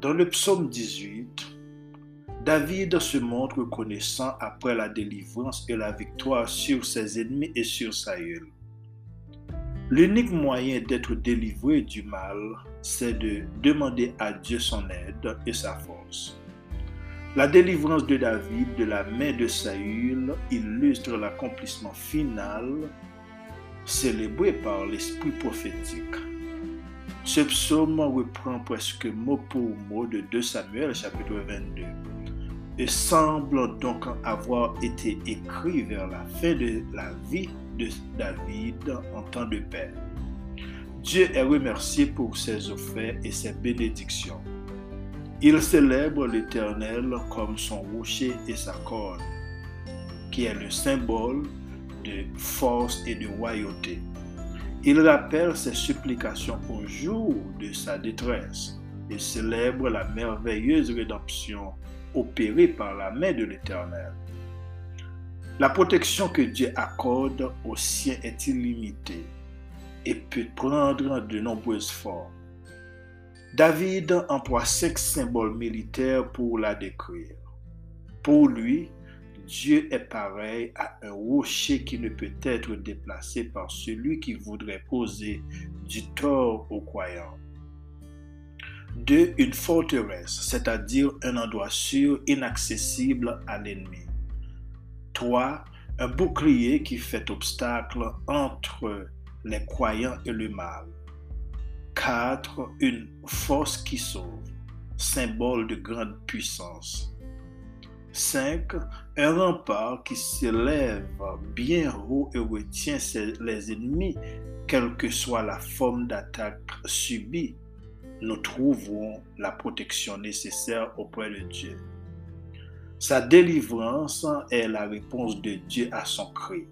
Dans le psaume 18, David se montre connaissant après la délivrance et la victoire sur ses ennemis et sur Saül. L'unique moyen d'être délivré du mal, c'est de demander à Dieu son aide et sa force. La délivrance de David de la main de Saül illustre l'accomplissement final célébré par l'esprit prophétique. Ce psaume reprend presque mot pour mot de 2 Samuel chapitre 22 et semble donc avoir été écrit vers la fin de la vie de David en temps de paix. Dieu est remercié pour ses offertes et ses bénédictions. Il célèbre l'Éternel comme son rocher et sa corne, qui est le symbole de force et de royauté. Il rappelle ses supplications au jour de sa détresse et célèbre la merveilleuse rédemption opérée par la main de l'Éternel. La protection que Dieu accorde aux siens est illimitée et peut prendre de nombreuses formes. David emploie cinq symboles militaires pour la décrire. Pour lui, Dieu est pareil à un rocher qui ne peut être déplacé par celui qui voudrait causer du tort aux croyants. Deux, une forteresse, c'est-à-dire un endroit sûr, inaccessible à l'ennemi. Trois, un bouclier qui fait obstacle entre les croyants et le mal. Quatre, une force qui sauve, symbole de grande puissance. 5. Un rempart qui s'élève bien haut et retient les ennemis, quelle que soit la forme d'attaque subie nous trouvons la protection nécessaire auprès de Dieu. Sa délivrance est la réponse de Dieu à son cri.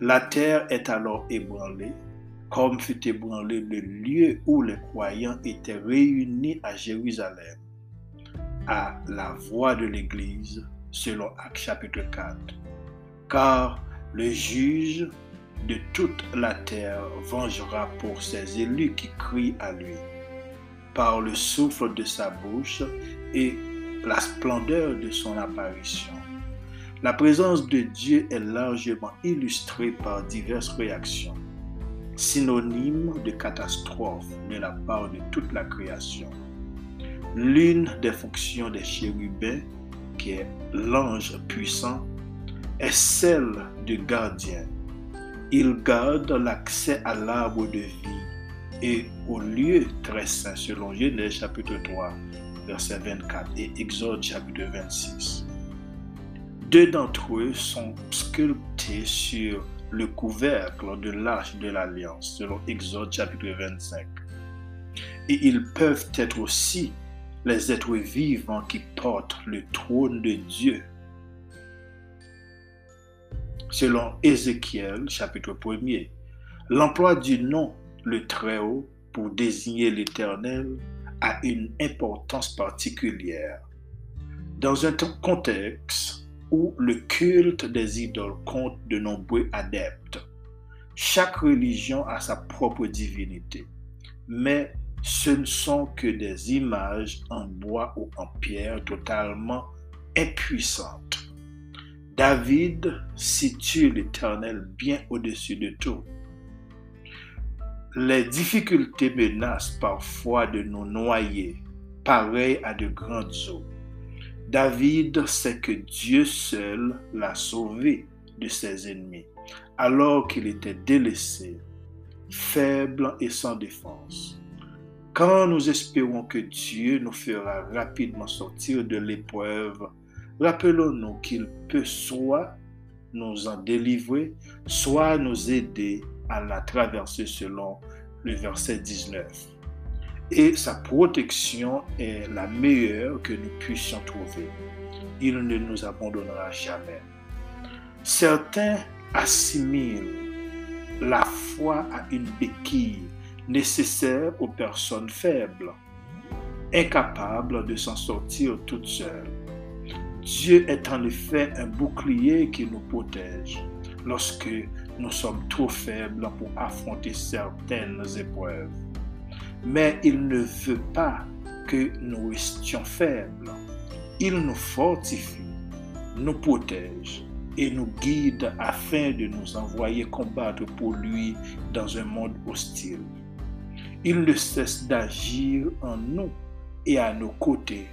La terre est alors ébranlée, comme fut ébranlé le lieu où les croyants étaient réunis à Jérusalem, à la voix de l'Église, selon Actes chapitre 4. Car le juge de toute la terre vengera pour ses élus qui crient à lui par le souffle de sa bouche et la splendeur de son apparition. La présence de Dieu est largement illustrée par diverses réactions, synonymes de catastrophe de la part de toute la création. L'une des fonctions des chérubins, qui est l'ange puissant, est celle de gardien. Il garde l'accès à l'arbre de vie et au lieu très saint selon Genèse chapitre 3 verset 24 et Exode chapitre 26. Deux d'entre eux sont sculptés sur le couvercle de l'arche de l'alliance selon Exode chapitre 25. Et ils peuvent être aussi les êtres vivants qui portent le trône de Dieu. Selon Ézéchiel chapitre 1er, l'emploi du nom le Très-Haut pour désigner l'Éternel a une importance particulière. Dans un contexte où le culte des idoles compte de nombreux adeptes, chaque religion a sa propre divinité, mais ce ne sont que des images en bois ou en pierre totalement impuissantes. David situe l'Éternel bien au-dessus de tout les difficultés menacent parfois de nous noyer, pareil à de grandes eaux. David sait que Dieu seul l'a sauvé de ses ennemis, alors qu'il était délaissé, faible et sans défense. Quand nous espérons que Dieu nous fera rapidement sortir de l'épreuve, rappelons-nous qu'il peut soit nous en délivrer, soit nous aider à la traverser selon le verset 19. Et sa protection est la meilleure que nous puissions trouver. Il ne nous abandonnera jamais. Certains assimilent la foi à une béquille nécessaire aux personnes faibles, incapables de s'en sortir toutes seules. Dieu est en effet un bouclier qui nous protège lorsque nous sommes trop faibles pour affronter certaines épreuves. Mais il ne veut pas que nous restions faibles. Il nous fortifie, nous protège et nous guide afin de nous envoyer combattre pour lui dans un monde hostile. Il ne cesse d'agir en nous et à nos côtés,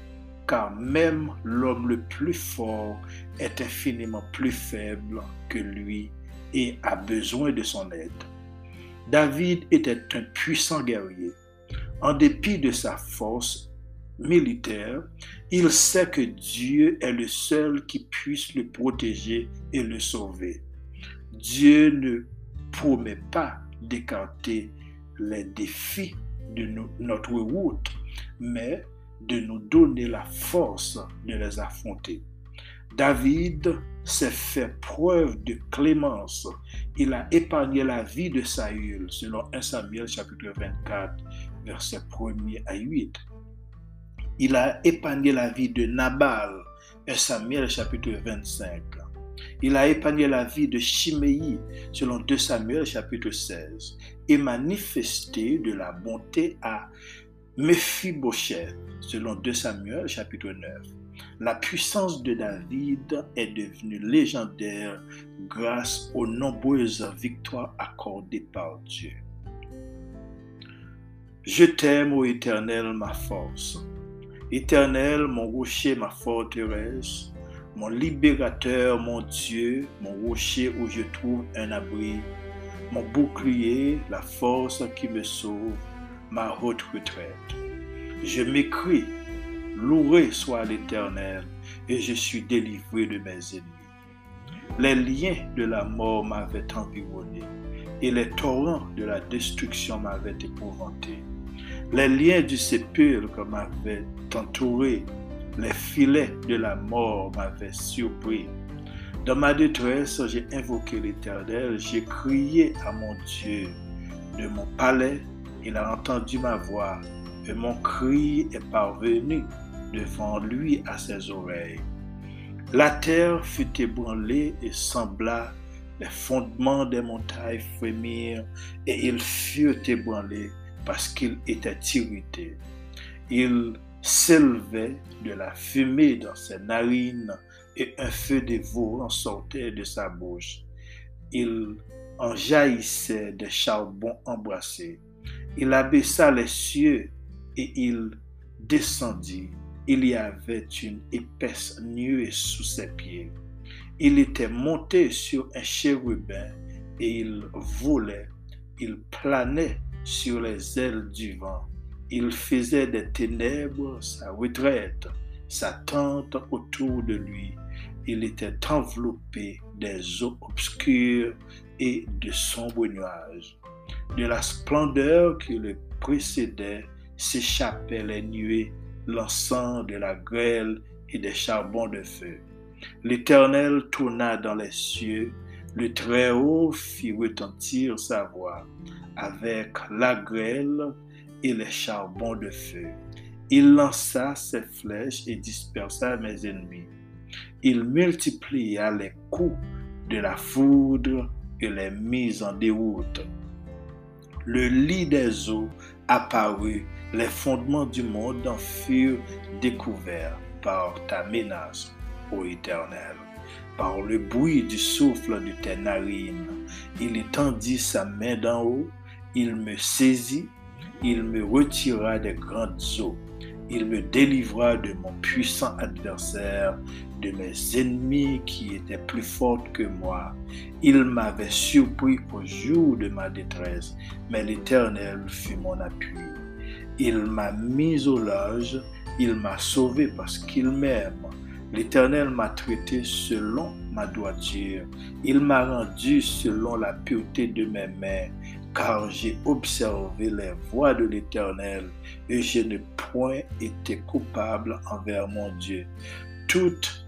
car même l'homme le plus fort est infiniment plus faible que lui et a besoin de son aide. David était un puissant guerrier. En dépit de sa force militaire, il sait que Dieu est le seul qui puisse le protéger et le sauver. Dieu ne promet pas d'écarter les défis de notre route, mais de nous donner la force de les affronter. David s'est fait preuve de clémence. Il a épargné la vie de Saül, selon 1 Samuel chapitre 24, verset 1 à 8. Il a épargné la vie de Nabal, 1 Samuel chapitre 25. Il a épargné la vie de Chiméi, selon 2 Samuel chapitre 16, et manifesté de la bonté à Mephibosheth, selon 2 Samuel chapitre 9. La puissance de David est devenue légendaire grâce aux nombreuses victoires accordées par Dieu. Je t'aime, ô Éternel, ma force. Éternel, mon rocher, ma forteresse, mon libérateur, mon Dieu, mon rocher où je trouve un abri, mon bouclier, la force qui me sauve, ma haute retraite. Je m'écris, loué soit l'Éternel, et je suis délivré de mes ennemis. Les liens de la mort m'avaient environné, et les torrents de la destruction m'avaient épouvanté. Les liens du sépulcre m'avaient entouré, les filets de la mort m'avaient surpris. Dans ma détresse, j'ai invoqué l'Éternel, j'ai crié à mon Dieu. De mon palais, il a entendu ma voix, et mon cri est parvenu devant lui à ses oreilles. La terre fut ébranlée et sembla, les fondements des montagnes frémirent, et ils furent ébranlés parce qu'il était irrité. Il s'élevait de la fumée dans ses narines et un feu dévorant sortait de sa bouche. Il en jaillissait des charbons embrassés. Il abaissa les cieux et il descendit. Il y avait une épaisse nuée sous ses pieds. Il était monté sur un chérubin et il volait. Il planait sur les ailes du vent. Il faisait des ténèbres sa retraite, sa tente autour de lui. Il était enveloppé des eaux obscures et de sombres nuages. De la splendeur qui le précédait s'échappaient les nuées, l'encens de la grêle et des charbons de feu. L'Éternel tourna dans les cieux, le Très-Haut fit retentir sa voix avec la grêle et les charbons de feu. Il lança ses flèches et dispersa mes ennemis. Il multiplia les coups de la foudre et les mises en déroute. Le lit des eaux apparut, les fondements du monde en furent découverts par ta menace, ô Éternel. Par le bruit du souffle de tes narines, il étendit sa main d'en haut il me saisit, il me retira des grandes eaux, il me délivra de mon puissant adversaire, de mes ennemis qui étaient plus forts que moi. Il m'avait surpris au jour de ma détresse, mais l'Éternel fut mon appui. Il m'a mis au large, il m'a sauvé parce qu'il m'aime. L'Éternel m'a traité selon ma droiture. Il m'a rendu selon la pureté de mes mains car j'ai observé les voies de l'Éternel et je n'ai point été coupable envers mon Dieu. Toutes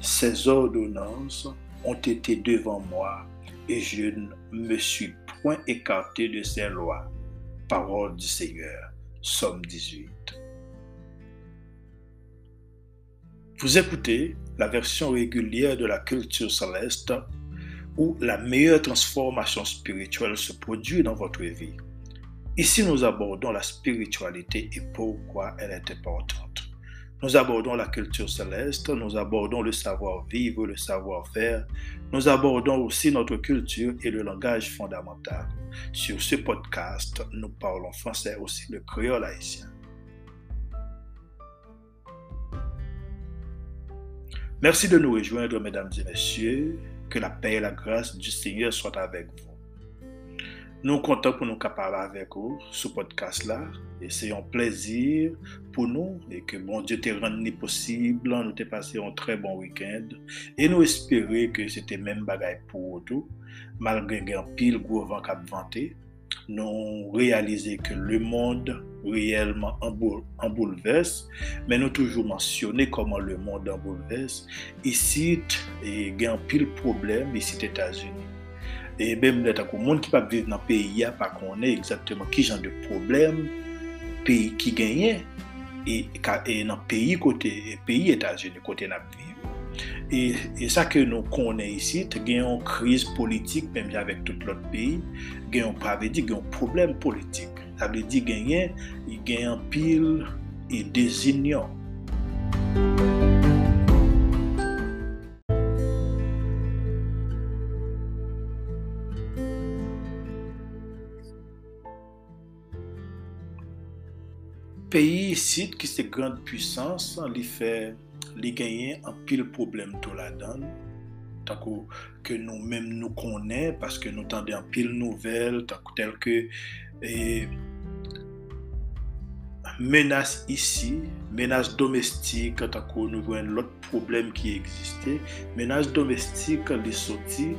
ces ordonnances ont été devant moi et je ne me suis point écarté de ces lois. Parole du Seigneur. Somme 18. Vous écoutez la version régulière de la culture céleste où la meilleure transformation spirituelle se produit dans votre vie. Ici, nous abordons la spiritualité et pourquoi elle est importante. Nous abordons la culture céleste, nous abordons le savoir-vivre, le savoir-faire, nous abordons aussi notre culture et le langage fondamental. Sur ce podcast, nous parlons français aussi le créole haïtien. Merci de nous rejoindre, mesdames et messieurs. que la paix et la grâce du Seigneur soient avec vous. Nous comptons pour nous capables avec vous ce podcast-là. Et c'est un plaisir pour nous et que bon Dieu te rende possible. Nous t'ai passé un très bon week-end et nous espérons que c'était même bagaille pour vous tout. Malgré un pile gros vent cap vanté, nou realize ke le monde reyelman an bouleves, men nou toujou mansyone koman le monde an bouleves, isit gen pil problem isit Etasuni. E bem net akou, moun ki pa vive nan peyi ya pa konen exactement ki jan de problem peyi ki genyen e, e nan peyi kote, peyi Etasuni kote nan peyi. E, e sa ke nou konen isi, te gen yon kriz politik, mèm jan vek tout lot peyi, gen yon pravedi, gen yon problem politik. Sa vle di gen yon, gen yon pil, e yon dezinyon. Sid ki se grand puissance li fe li genyen an pil problem tou la dan. Takou ke nou menm nou konen paske nou tande an pil nouvel takou tel ke e, menas isi, menas domestik takou nou ven lot problem ki egziste. Menas domestik li soti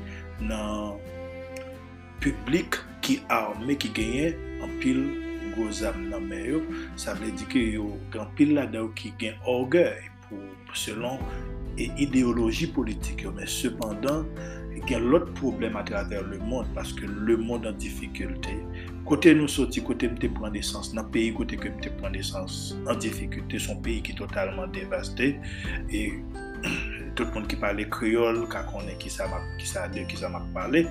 nan publik ki arme ki genyen an pil gwo zam nan men yo, sa vle di ki yo gampil la da yo ki gen orgey pou selon e ideoloji politik yo. Men sepandan, gen lot problem a traver le moun, paske le moun an difikulte. Kote nou soti, kote mte pran desans, nan peyi kote ke mte pran desans, an difikulte, son peyi ki totalman devaste, e tout moun ki pale kriol, ka konen ki sa mak pale,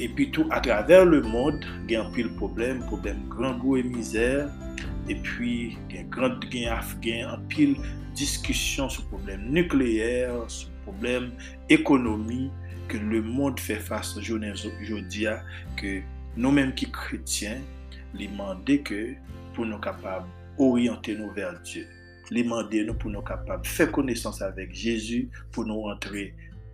epi tou a traver le mod gen pil problem, problem gran go e mizer, epi gen gran gen af gen an pil diskusyon sou problem nukleyer, sou problem ekonomi ke le mod fè fasa jounen jodia ke nou menm ki kretyen li mande ke pou nou kapab oryante nou ver Diyo. Li mande nou pou nou kapab fè konesans avèk Jésus pou nou rentre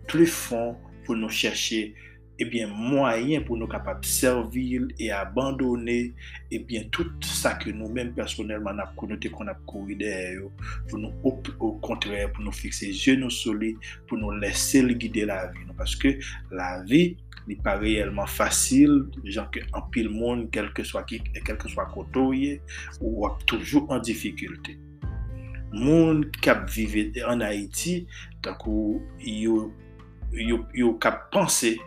plus fon, pou nou chèche Eh ebyen mwayen pou nou kapap servil e abandone ebyen eh tout sa ke nou men personelman ap konote kon ap kouri der yo pou nou op, au kontrè pou nou fikse jenou soli pou nou lese li guide la vi nou paske la vi li pa reyelman fasil jan ke an pil moun kelke swa, kelke swa kotoye ou wap toujou an difikulte moun kap vive an Haiti takou yo yo, yo kap panse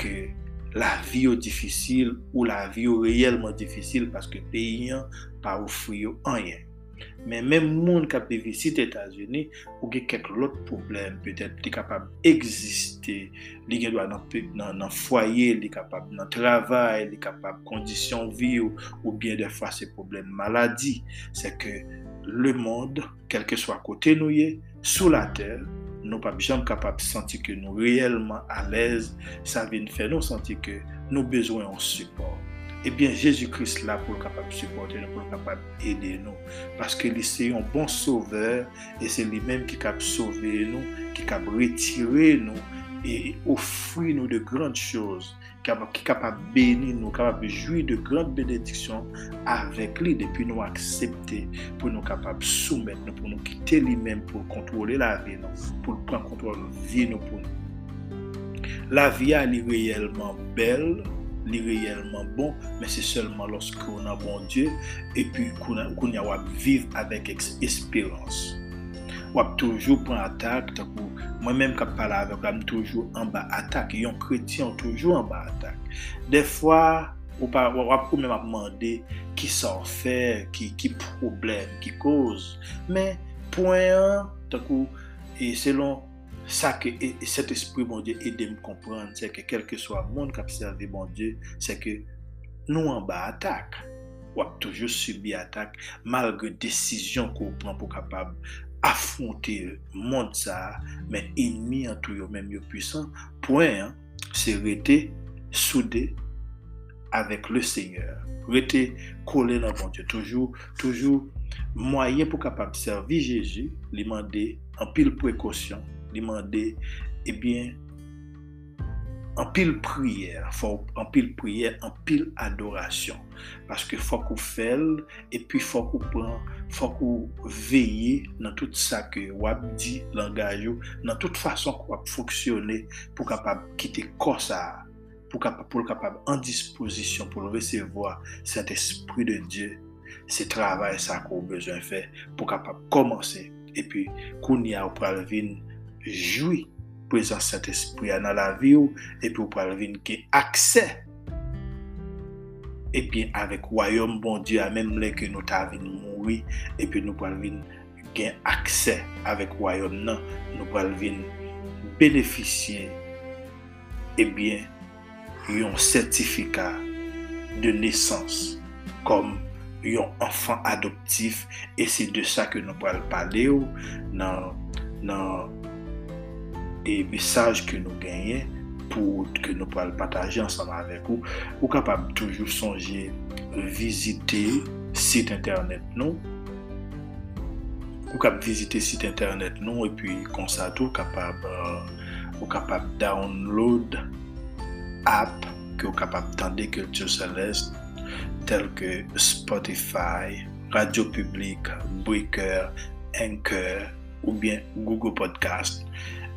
ke la vi yo difisil ou la vi yo reyelman difisil paske peyi yon pa ou fuyo anyen. Men men moun kap devisit Etasuni ou ge kek lot problem petet li kapab egziste, li gen dwa nan, nan, nan fwaye, li kapab nan travay, li kapab kondisyon vi ou, ou bien defwa se problem maladi. Se ke le moun, kelke swa kote nou ye, sou la ter, nous pas capables de sentir que nous réellement à l'aise, ça vient faire nous sentir que nous besoin de support. Eh bien, Jésus-Christ là pour capable de supporter nous, pour capable d'aider nous. Parce que c'est un bon sauveur et c'est lui-même qui capable sauver nous, qui capable retirer nous et offrir nous de grandes choses ki kapab beni nou, kapab joui de gran benediksyon avek li depi nou aksepte pou nou kapab soumet nou, pou nou kite li men pou kontrole la vi nou, pou pran kontrole vi nou pou nou. La vi a li reyelman bel, li reyelman bon, men se selman loske ou nan bon Diyo, epi kou, kou nya wap viv avek espirans. wap toujou pran atak, takou mwen menm kap pala avèk, wap toujou an ba atak, yon kretien toujou an ba atak. De fwa, wap pou menm ap mande ki sa ou fè, ki, ki problem, ki koz, men, poen an, takou, e selon sa ke e, e set espri bon die edem kompran, se ke kelke swa moun kap serve bon die, se ke nou an ba atak. wap toujou subi atak malge desisyon ko ou pran pou kapab afronte moun sa, men enmi an tou yo men yo pwisan, pouen, se rete soude avek le seigneur. Rete kole nan bon Diyo. Toujou, toujou, mwayen pou kapab servi Jezu, li mande an pil prekosyon, li mande, ebyen, an pil priyer, an pil priyer, an pil adorasyon. Paske fok ou fel, epi fok ou pran, fok ou veye nan tout sa ke wap di langaj yo, nan tout fason kwa wap foksyone pou kapab kite kosa, pou kapab, pou kapab an disposisyon pou resevoa set espri de Diyo, se travay sa kwa ou bezon fe pou kapab komanse, epi koun ya ou pral vin joui prezant set espri anan la vi ou, epi ou pral vin ki akse. Epi avek wayom bon Diyo, a menm le ke nou ta vin moui, epi nou pral vin gen akse avek wayom nan, nou pral vin beneficye, epi yon sertifika de nesans kom yon anfan adoptif e se de sa ke nou pral pale ou nan, nan e mesaj ke nou genyen pou ke nou pral pataje ansama avek ou, ou kapab toujou sonje vizite site internet nou ou kapab vizite site internet nou e pi konsa tou kapab ou kapab download app ke ou kapab tande Kultur Celeste tel ke Spotify Radio Public Breaker, Anchor ou bien Google Podcast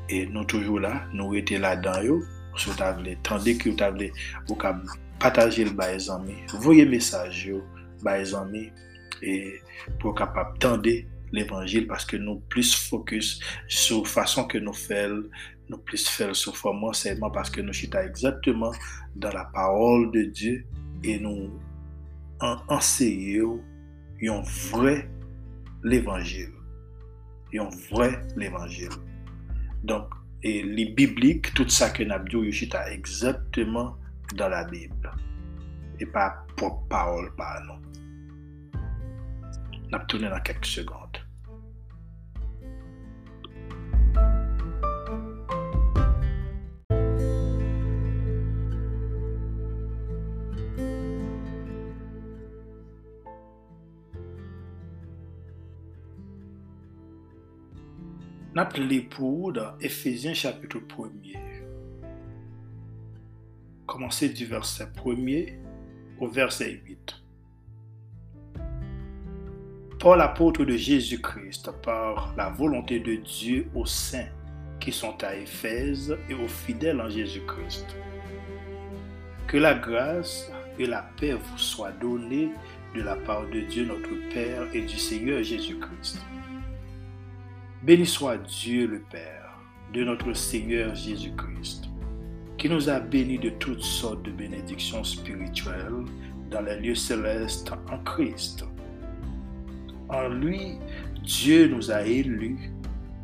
E nou toujou la, nou ete la dan yo, sou ta vle, tande ki ou ta vle, ou ka pataje l baye zanmi, voye mesaj yo, baye zanmi, e pou kapap tande l evanjil, paske nou plis fokus sou fason ke nou fel, nou plis fel sou foman seyman, paske nou chita egzatman dan la parol de Diyo, e nou anseye yo, yon vre l evanjil, yon vre l evanjil. Donk, li biblik, tout sa ke nabdou yoshita ekzatman dan la bib. E pa pou paol pa anon. Nabdounen an kek segonde. Nap li pou dan Efesien chapitou 1. Komanse di verset 1 ou verset 8. Paul apotre de Jésus-Christ par la volonté de Dieu aux saints qui sont à Éphèse et aux fidèles en Jésus-Christ. Que la grâce et la paix vous soient données de la part de Dieu notre Père et du Seigneur Jésus-Christ. Béni soit Dieu le Père de notre Seigneur Jésus-Christ, qui nous a bénis de toutes sortes de bénédictions spirituelles dans les lieux célestes en Christ. En lui, Dieu nous a élus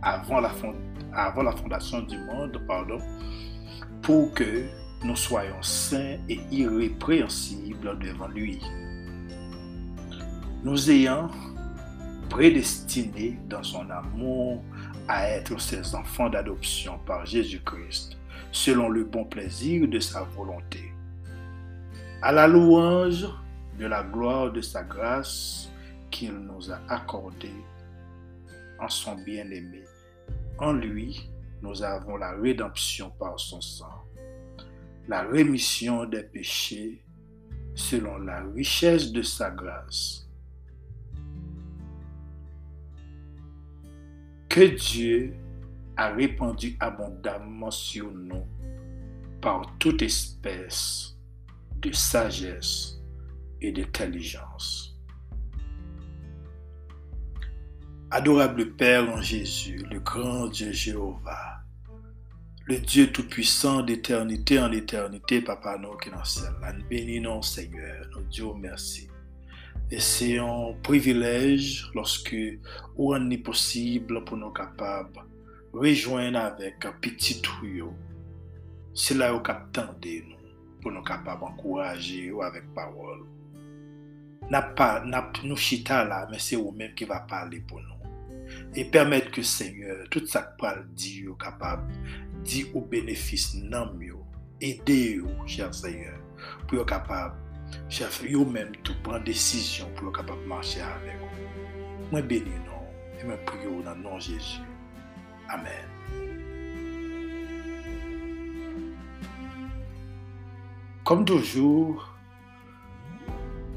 avant la, fondation du monde pardon, pour que nous soyons saints et irrépréhensibles devant lui. Nous ayant prédestiné dans son amour à être ses enfants d'adoption par Jésus-Christ, selon le bon plaisir de sa volonté. À la louange de la gloire de sa grâce qu'il nous a accordée en son bien-aimé. En lui, nous avons la rédemption par son sang, la rémission des péchés selon la richesse de sa grâce que Dieu a répandu abondamment sur nous par toute espèce de sagesse et d'intelligence. Adorable Père en Jésus, le grand Dieu Jéhovah, le Dieu tout-puissant d'éternité en éternité, Papa, nous qui dans ciel, bénis nous, Seigneur, nous Dieu merci. E se yon privilej loske ou an ni posible pou nou kapab rejoen avèk piti tou yo. Se la yo kap tende nou pou nou kapab ankouraje yo avèk parol. Nap, pa, nap nou chita la, men se ou men ki va pale pou nou. E permèt ke seigneur, tout sa kpal di yo kapab, di ou benefis nanm yo, ede yo, chèr seigneur, pou yo kapab cher vous-même tout prendre décision pour être capable de marcher avec vous. Moi bénis non, et moi prie dans le nom de Jésus. Amen. Comme toujours,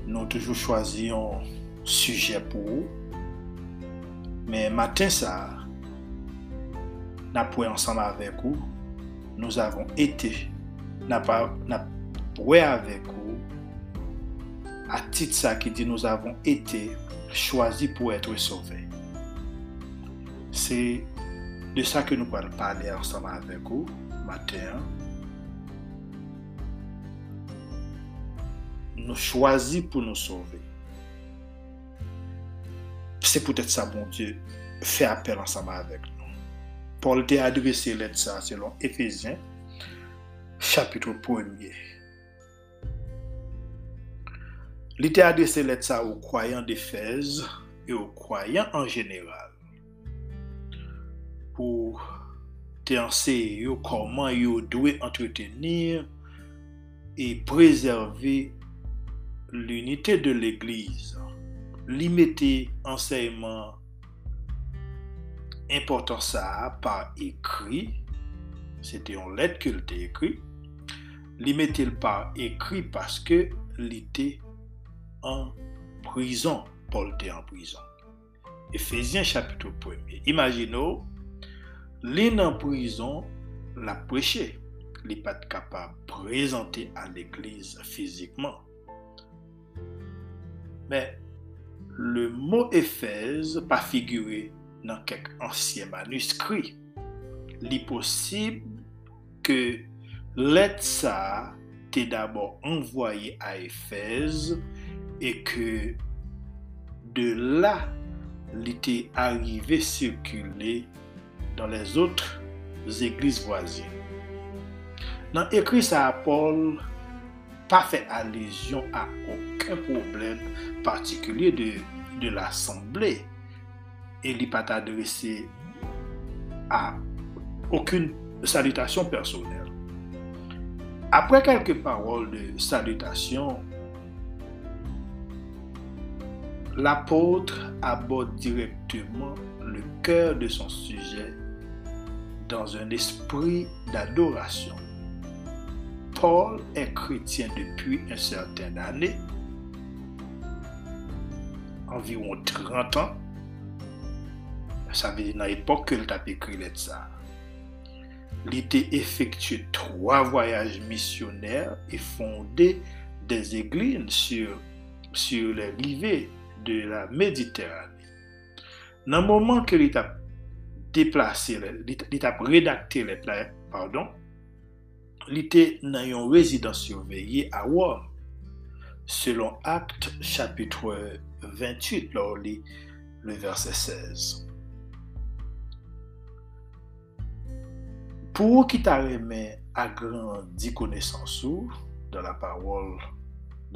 nous toujours choisi un sujet pour vous. Mais matin ça, nous ensemble avec vous. Nous avons été, pas, avec vous. À titre ça qui dit nous avons été choisis pour être sauvés. C'est de ça que nous allons parler ensemble avec vous matin. nous choisit pour nous sauver. C'est peut-être ça, bon Dieu, fait appel ensemble avec nous. Paul t'a adressé l'aide ça selon Éphésiens, chapitre 1er. Li te adrese let sa ou kwayan de Fez e ou kwayan an general. Pou te anse yo koman yo dwe entretenir e prezerve l'unite de l'Eglise. Li mette anseyman important sa par ekri, se te yon let ke li te ekri, li mette l par ekri paske li te en prison. Paul te en prison. Efesien chapitre 1. Imagino, li nan prison la preche. Li pat kapab prezante a l'eglise fizikman. Men, le mot Efes pa figure nan kek ansyen manuskri. Li posib ke let sa te dabor envoye a Efes pou et que de là, il était arrivé circuler dans les autres églises voisines. Dans écrit ça à Paul, pas fait allusion à aucun problème particulier de, de l'Assemblée. Et il n'est pas adressé à aucune salutation personnelle. Après quelques paroles de salutation, l'apôtre aborde directement le cœur de son sujet dans un esprit d'adoration. Paul est chrétien depuis un certain année, environ 30 ans. Ça veut dire dans l'époque qu'il écrit ça. Il a effectué trois voyages missionnaires et fondé des églises sur, sur les rivets de la Méditerranée. Dans le moment qu'il a déplacé, a rédacté les pardon, il était dans une résidence surveillée à Rome, selon Acte chapitre 28, le verset 16. Pour qui t'a remis agrandi connaissance dans la parole,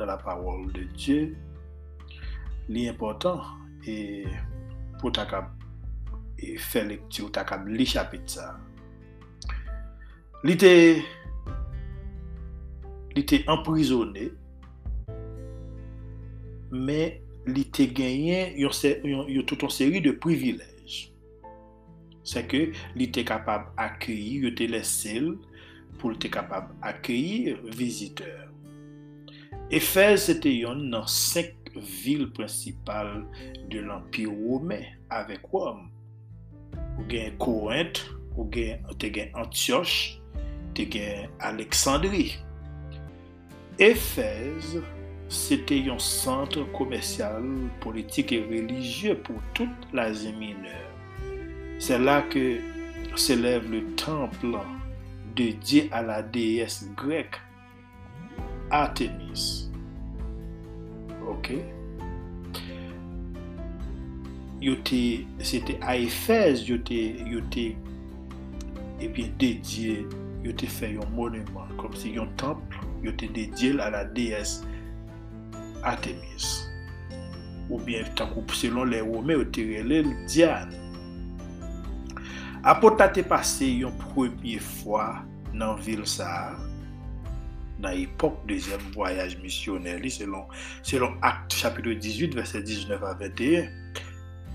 la parole de Dieu, li important e pou takab e fe lekti ou takab li chapit sa. Li te li te emprisonne men li te genyen yon, yon, yon touton seri de privilej. Se ke li te kapab akyeyi, yo te lesil pou te kapab akyeyi viziteur. Efez se te yon nan sek vil prinsipal de l'Empire Romè avèk Rome. Ou gen Korint, ou gen, te gen Antioche, te gen Aleksandri. Efez, se te yon sentre komersyal, politik e religye pou tout l'Asie mineur. Se la ke se lèv le temple dedye a la deyes grek Artemis. ok? Yo te, se te a Efes, yo te, yo te, ebyen dedye, yo te fe yon monument, kom si yon temple, yo te dedye la la deyes Artemis. Ou bien, takou selon le Rome, yo te rele Diyan. Apo ta te pase yon premye fwa nan vil sa a, dans l'époque deuxième voyage missionnaire selon selon Acte chapitre 18 verset 19 à 21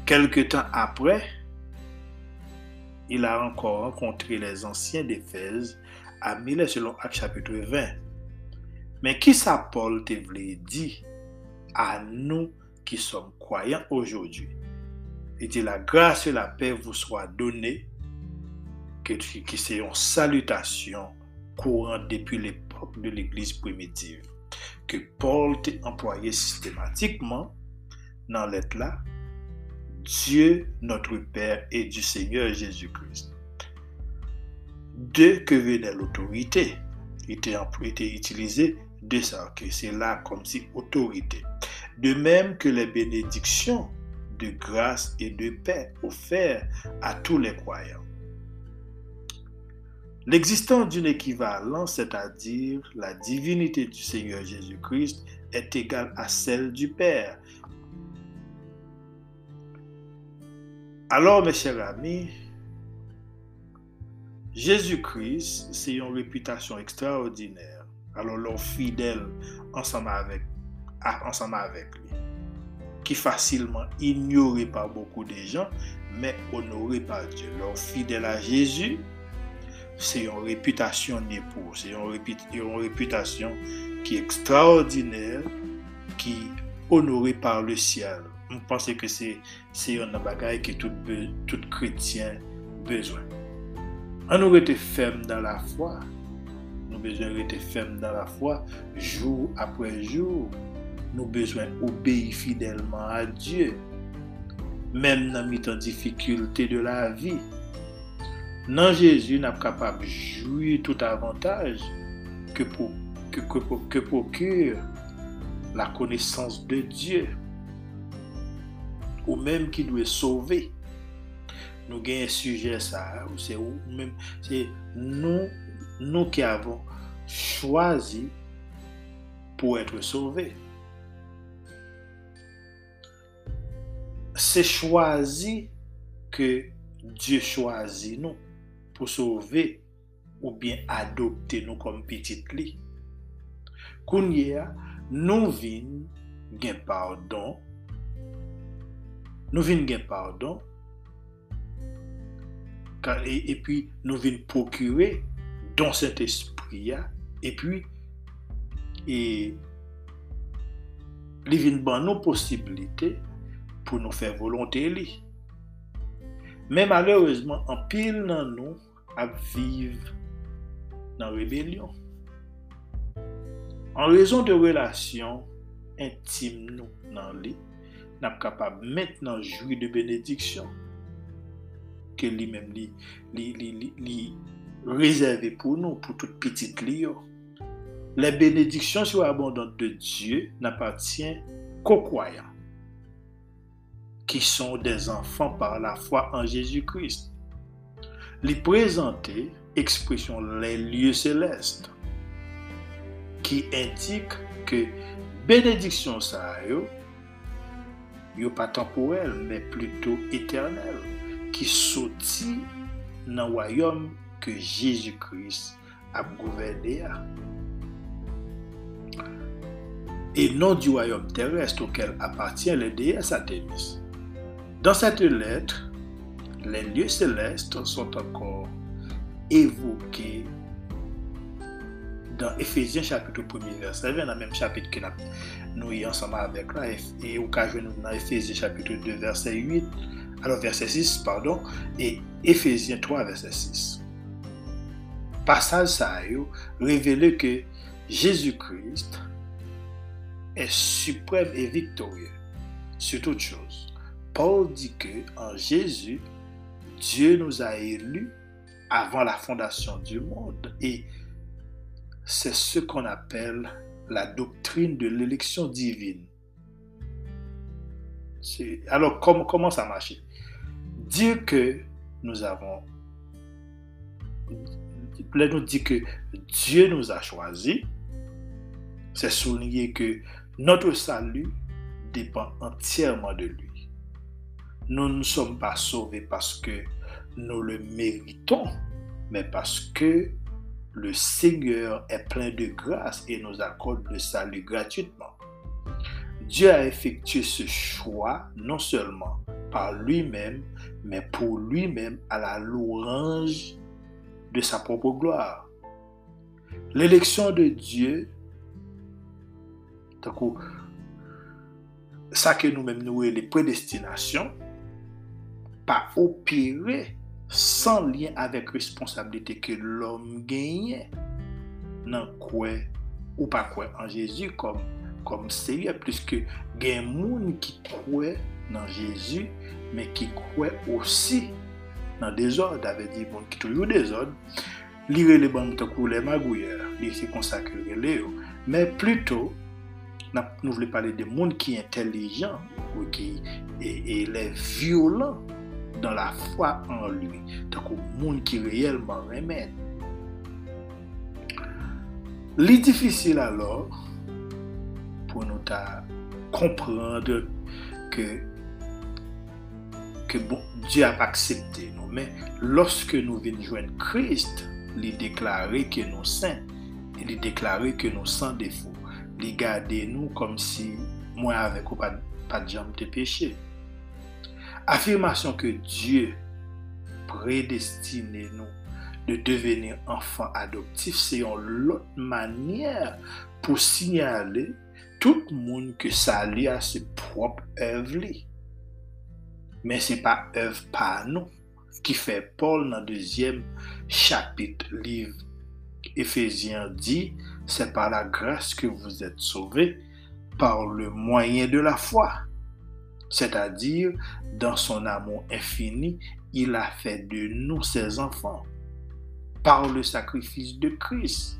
quelque temps après il a encore rencontré les anciens d'Éphèse à Milet selon Acte chapitre 20 mais qui ça Paul te dire à nous qui sommes croyants aujourd'hui? Et que la grâce et la paix vous soient données que, c'est une salutation courante depuis l'époque de l'Église primitive, que Paul t'a employé systématiquement dans l'être là, Dieu notre Père et du Seigneur Jésus-Christ. De que venait l'autorité, il était utilisé de ça, que c'est là comme si autorité. De même que les bénédictions de grâce et de paix offertes à tous les croyants. L'existence d'une équivalence, c'est-à-dire la divinité du Seigneur Jésus-Christ, est égale à celle du Père. Alors, mes chers amis, Jésus-Christ, c'est une réputation extraordinaire. Alors, leur fidèle ensemble avec, ensemble avec lui, qui facilement ignoré par beaucoup de gens, mais honoré par Dieu. Leur fidèle à Jésus, se yon reputasyon nepo, se yon, reput, yon reputasyon ki ekstraordinèr, ki honorè par le sial. Mwen panse ke se, se yon nan bagay ki tout, be, tout kretien bezwen. An nou rete fem dan la fwa, nou bezwen rete fem dan la fwa, jou apre jou, nou bezwen obeyi fidelman a Diyo. Mem nan mitan difikulte de la vi, Nan Jésus n'a pas capable de jouir tout avantage que, pour, que, procure la connaissance de Dieu, ou même qui doit sauver. Nous avons un sujet ça, c'est c'est nous, nous qui avons choisi pour être sauvés. C'est choisi que Dieu choisit nous pou souve ou bien adopte nou kom pitit li. Kounye, nou vin gen pardon, nou vin gen pardon, e, e pi nou vin pokure don set espri ya, e pi e, li vin ban nou posibilite pou nou fè volonté li. Men malerouzman, an pil nan nou ap viv nan rebelyon. An rezon de relasyon intime nou nan li, nap kapab met nan jwi de benediksyon ke li mem li, li, li, li rezerve pou nou, pou tout petit li yo. Le benediksyon sou abondante de Diyo napatyen kokwaya. Qui sont des enfants par la foi en Jésus-Christ lui présenter expression les lieux célestes qui indique que bénédiction ça yo, pas temporel mais plutôt éternel qui sorti dans le royaume que Jésus-Christ a gouverné et non du royaume terrestre auquel appartient le déesse Athémis. Dans cette lettre, les lieux célestes sont encore évoqués dans Ephésiens chapitre 1 verset 20, dans le même chapitre que nous y ensemble avec là, et au cas nous dans Ephésiens chapitre 2 verset 8, alors verset 6, pardon, et Ephésiens 3 verset 6. Passage ça révélé que Jésus-Christ est suprême et victorieux sur toute chose. Paul dit que en Jésus, Dieu nous a élus avant la fondation du monde et c'est ce qu'on appelle la doctrine de l'élection divine. Alors, comment, ça marche? Dire que nous avons... nous dit que Dieu nous a choisis, c'est souligner que notre salut dépend entièrement de lui. Nous ne sommes pas sauvés parce que nous le méritons, mais parce que le Seigneur est plein de grâce et nous accorde le salut gratuitement. Dieu a effectué ce choix non seulement par lui-même, mais pour lui-même à la louange de sa propre gloire. L'élection de Dieu, ça que nous-mêmes nous les prédestinations, pa opere san liyen avek responsabilite ke l'om genye nan kwe ou pa kwe an Jezu kom, kom seye plus ke gen moun ki kwe nan Jezu men ki kwe osi nan dezod ave di moun ki toujou dezod li rele ban takou le magouye li se konsakre rele yo men pluto nou vle pale de moun ki intelijan ou ki e, e le violent dans la foi en lui. Donc, des gens qui réellement remettent. Les difficile alors, pour nous comprendre que, que Dieu a accepté nous. Mais lorsque nous venons joindre Christ, il déclarer que nous saints, il déclarer que nous sans défaut. Il garder nous comme si moi avec ou pas, pas de jambe de péché. Affirmation que Dieu prédestiné nous de devenir enfants adoptifs, c'est une autre manière pour signaler tout le monde que ça lit à ses propres œuvres. Mais ce n'est pas œuvre par nous qui fait Paul dans le deuxième chapitre livre Éphésiens dit, c'est par la grâce que vous êtes sauvés par le moyen de la foi. C'est-à-dire, dans son amour infini, il a fait de nous ses enfants par le sacrifice de Christ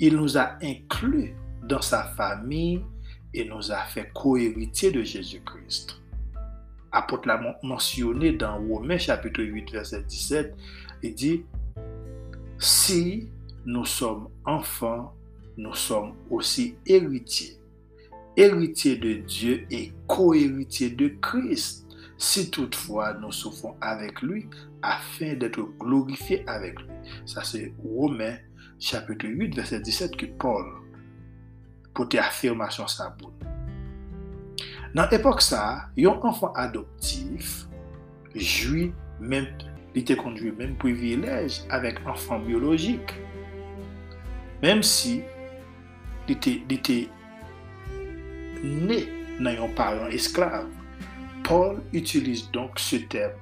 il nous a inclus dans sa famille et nous a fait co-héritiers de Jésus-Christ. Apôtre l'a mentionné dans Romains chapitre 8 verset 17, il dit, si nous sommes enfants, nous sommes aussi héritiers. héritier de Dieu et co-héritier de Christ, si toutefois nous souffrons avec lui, afin d'être glorifiés avec lui. Ça c'est Romains chapitre 8 verset 17 que Paul pote affirmation sa boule. Nan epok sa, yon anfan adoptif jwi men li te kondwi men privilej avèk anfan biologik. Mem si li te, li te était, né dans un esclave. Paul utilise donc ce terme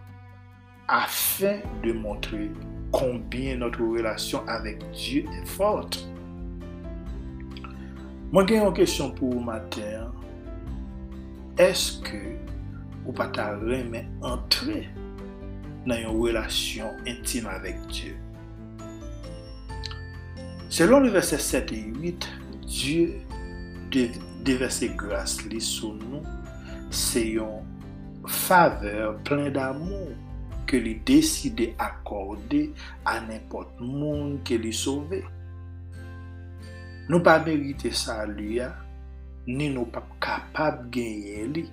afin de montrer combien notre relation avec Dieu est forte. Moi, j'ai une question pour vous matin. Est-ce que vous pas entrer dans une relation intime avec Dieu? Selon le verset 7 et 8, Dieu devese grase li sou nou, se yon faveur plen d'amou ke li deside akorde a nepot moun ke li sove. Nou pa merite sa li ya, ni nou pa kapab genye li,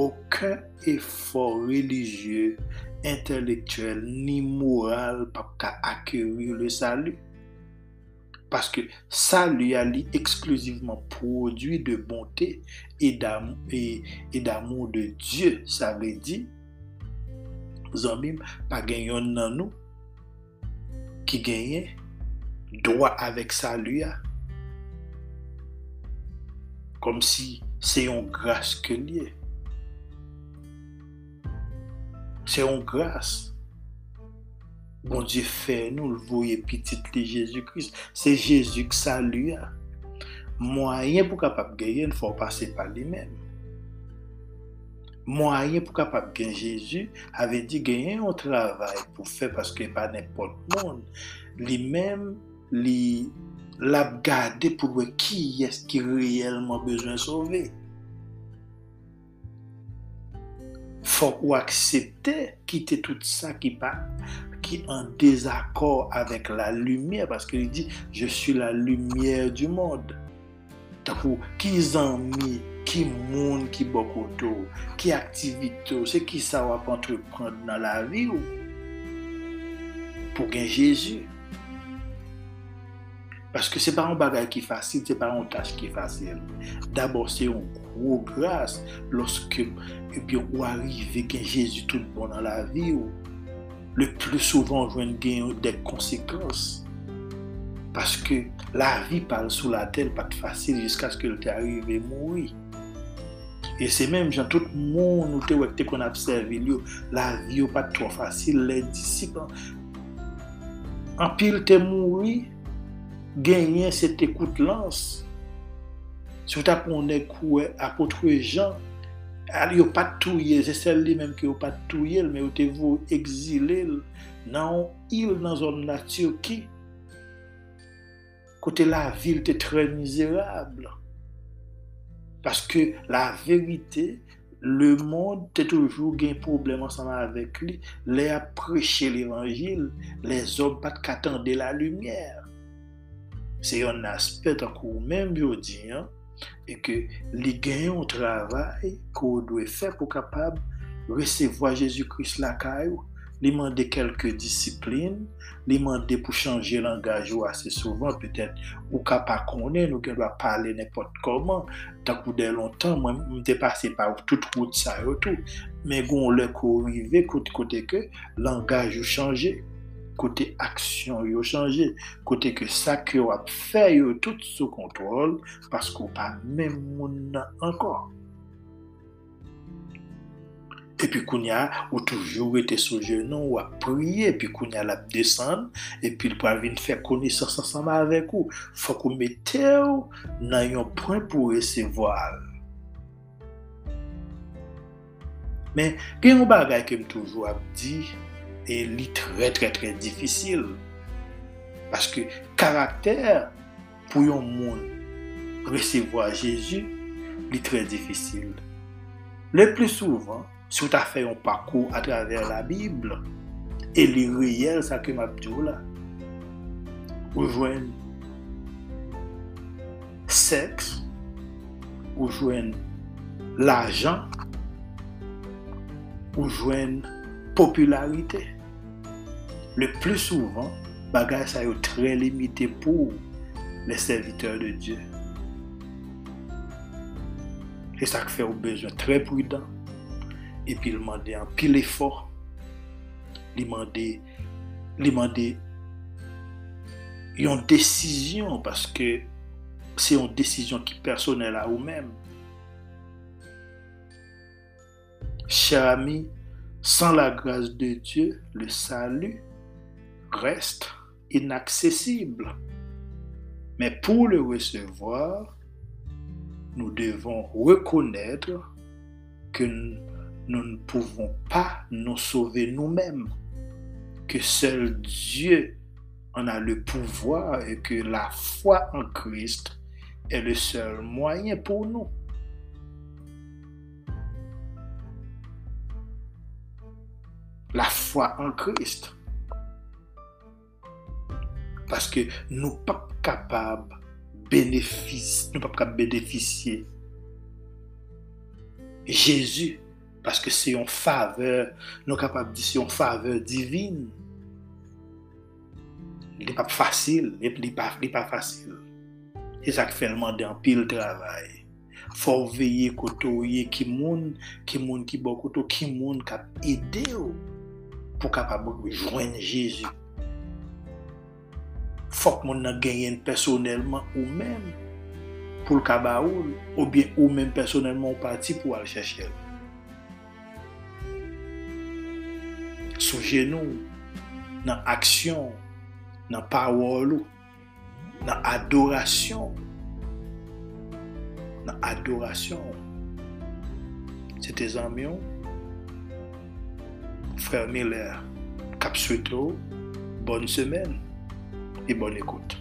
okan efor religye, intelektuel, ni moral pa ka akeri le salu. Paske sa li a li eksklusiveman prodwi de bonte e d'amou de Diyo. Sa ve di, zanmim pa genyon nan nou ki genyen doa avek sa li a. Kom si se yon grase ke liye. Se yon grase. Bon Dieu fait nous le voyez petit de Jésus-Christ. C'est Jésus qui salue. Moyen pour capable gagner, il faut passer par lui-même. Moyen pour capable gagner Jésus avait dit gagner un travail pour faire parce que pas n'importe monde. Lui-même, lui l'a gardé pour voir qui est-ce qui réellement besoin de sauver. Fok ou aksepte kite tout sa ki pa qui en désaccord avec la lumière parce qu'il dit je suis la lumière du monde takou ki zanmi, ki moun ki bokoto, ki aktivito, se ki sa wap entreprend nan la vi ou? Pou gen Jezu. Paske se pa an bagay ki fasil, se pa an tache ki fasil. Dabor se yon kou grase loske ou arive gen Jezu tout bon nan la vi ou? Le plou souvan jwen gen yon dek konsekans. Paske la vi pal sou la tel pat fasil jiska skil te arive moui. E se menm jan tout moun ou te wek te kon apsevi li yo, la vi yo pat tro fasil, le disipan. An pil te moui, genyen se te koute lans. Sou ta ponen kou apotre jan, al yo pat touye, se sel li menm ki yo pat touye, men yo te vou exile nan il nan zon la Turki, kote la vil te tre mizerable. Paske la verite, le moun te toujou gen problem ansanman avek li, le ap preche l'Evangil, le zon pat katande la lumièr. Se yon aspet akou menm yo di, e ke li genyon travay kou dwe fe pou kapab resevoa Jezoukris lakay ou, li mande kelke disipline, li mande pou chanje langaj ou ase souvan, petèt ou ka pa konen, ou gen dwa pale nepot koman, tak ou de lontan, mwen mte pase pa ou tout kout sa yo tou, men goun lè kou rive kout kote ke, langaj ou chanje, kote aksyon yo chanje, kote ke sak yo ap fè yo tout sou kontrol, paskou pa mè moun nan ankon. epi kounya ou toujou ete sou genon ou ap priye, epi kounya e l ap desen, epi l pou avin fè koni sa ansama avek ou, fòk ou metè ou nan yon pwen pou resevoal. Men, gen yon bagay kem toujou ap di, e li tre tre tre difisil. Paske karakter pou yon moun resevo a Jezu, li tre difisil. Le plus souvan, sou ta fè yon pakou a traver la Bible, e li riyel sa ke mabdou la. Ou jwen seks, ou jwen l'ajan, ou jwen popularite. Le plus souvan, bagay sa yo tre limité pou le serviteur de Dieu. E sa ke fè ou bezwen tre pwidan, epi li mande an pil efor, li mande, li mande yon desisyon, paske se yon desisyon ki personel a ou men. Cher ami, san la grase de Dieu, le salu reste inaksesible. Men pou le resevoir, nou devon rekonèdre ke nou nous ne pouvons pas nous sauver nous-mêmes, que seul Dieu en a le pouvoir et que la foi en Christ est le seul moyen pour nous. La foi en Christ. Parce que nous ne sommes pas capables bénéficier, nous pas capables bénéficier. Jésus Paske se yon faveur, nou kapap di se yon faveur divin. Li pa fasil, li pa fasil. E sak fèlman den pil travay. Fò veye koto ye ki moun, ki moun ki pou kapabou jwen Jezu. Fok moun nan genyen personelman ou men pou l kaba ou, ou bien ou men personelman ou pati pou al chèche. Sou genou, nan aksyon, nan pawolou, nan adorasyon, nan adorasyon, se te zanmyon, Frère Miller, Kapsuto, bonne semen, e bonne ekoute.